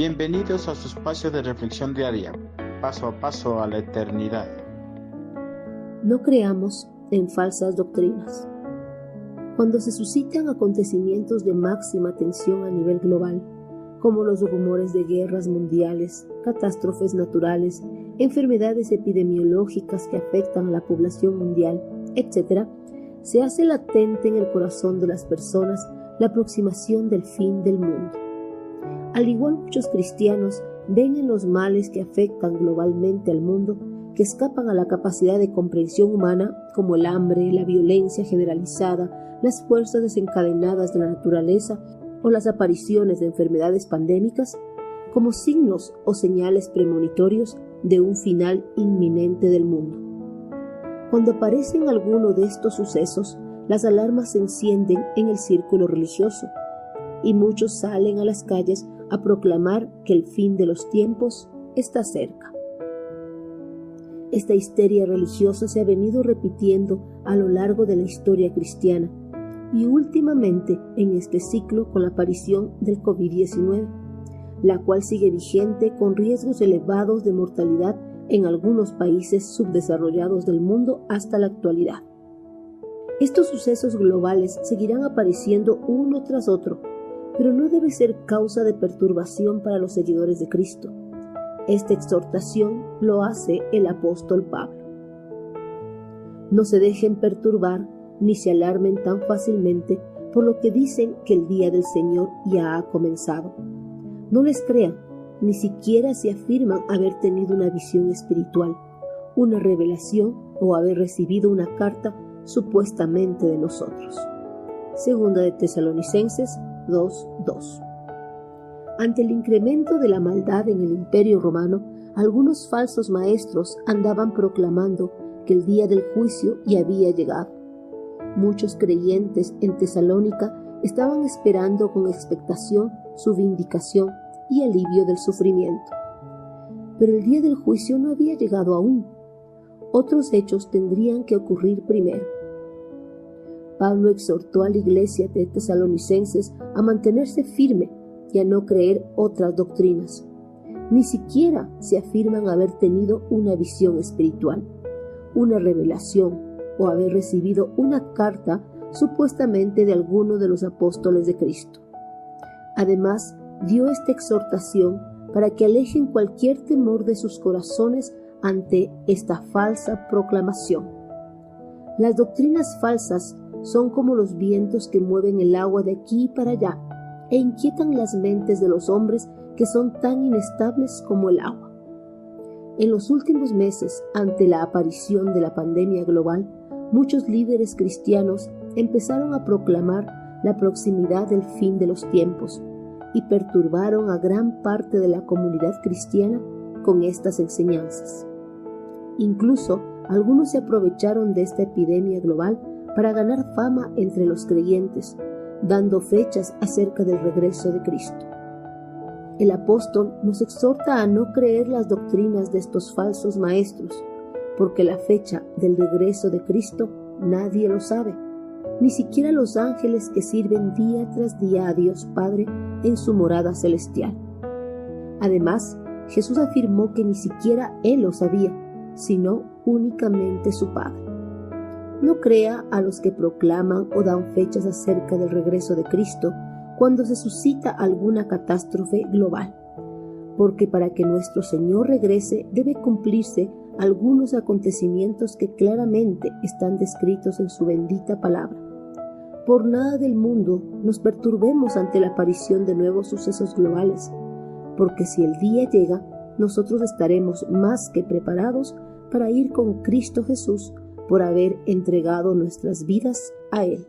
Bienvenidos a su espacio de reflexión diaria, paso a paso a la eternidad. No creamos en falsas doctrinas. Cuando se suscitan acontecimientos de máxima tensión a nivel global, como los rumores de guerras mundiales, catástrofes naturales, enfermedades epidemiológicas que afectan a la población mundial, etc., se hace latente en el corazón de las personas la aproximación del fin del mundo. Al igual muchos cristianos ven en los males que afectan globalmente al mundo que escapan a la capacidad de comprensión humana como el hambre, la violencia generalizada, las fuerzas desencadenadas de la naturaleza o las apariciones de enfermedades pandémicas como signos o señales premonitorios de un final inminente del mundo. Cuando aparecen alguno de estos sucesos, las alarmas se encienden en el círculo religioso y muchos salen a las calles a proclamar que el fin de los tiempos está cerca. Esta histeria religiosa se ha venido repitiendo a lo largo de la historia cristiana y últimamente en este ciclo con la aparición del COVID-19, la cual sigue vigente con riesgos elevados de mortalidad en algunos países subdesarrollados del mundo hasta la actualidad. Estos sucesos globales seguirán apareciendo uno tras otro pero no debe ser causa de perturbación para los seguidores de Cristo. Esta exhortación lo hace el apóstol Pablo. No se dejen perturbar ni se alarmen tan fácilmente por lo que dicen que el día del Señor ya ha comenzado. No les crean, ni siquiera si afirman haber tenido una visión espiritual, una revelación o haber recibido una carta supuestamente de nosotros. Segunda de Tesalonicenses 2.2. Ante el incremento de la maldad en el imperio romano, algunos falsos maestros andaban proclamando que el día del juicio ya había llegado. Muchos creyentes en Tesalónica estaban esperando con expectación su vindicación y alivio del sufrimiento. Pero el día del juicio no había llegado aún. Otros hechos tendrían que ocurrir primero. Pablo exhortó a la iglesia de tesalonicenses a mantenerse firme y a no creer otras doctrinas. Ni siquiera se afirman haber tenido una visión espiritual, una revelación o haber recibido una carta supuestamente de alguno de los apóstoles de Cristo. Además, dio esta exhortación para que alejen cualquier temor de sus corazones ante esta falsa proclamación. Las doctrinas falsas son como los vientos que mueven el agua de aquí para allá e inquietan las mentes de los hombres que son tan inestables como el agua. En los últimos meses, ante la aparición de la pandemia global, muchos líderes cristianos empezaron a proclamar la proximidad del fin de los tiempos y perturbaron a gran parte de la comunidad cristiana con estas enseñanzas. Incluso algunos se aprovecharon de esta epidemia global para ganar fama entre los creyentes, dando fechas acerca del regreso de Cristo. El apóstol nos exhorta a no creer las doctrinas de estos falsos maestros, porque la fecha del regreso de Cristo nadie lo sabe, ni siquiera los ángeles que sirven día tras día a Dios Padre en su morada celestial. Además, Jesús afirmó que ni siquiera Él lo sabía, sino únicamente su Padre. No crea a los que proclaman o dan fechas acerca del regreso de Cristo cuando se suscita alguna catástrofe global, porque para que nuestro Señor regrese debe cumplirse algunos acontecimientos que claramente están descritos en su bendita palabra. Por nada del mundo nos perturbemos ante la aparición de nuevos sucesos globales, porque si el día llega, nosotros estaremos más que preparados para ir con Cristo Jesús por haber entregado nuestras vidas a Él.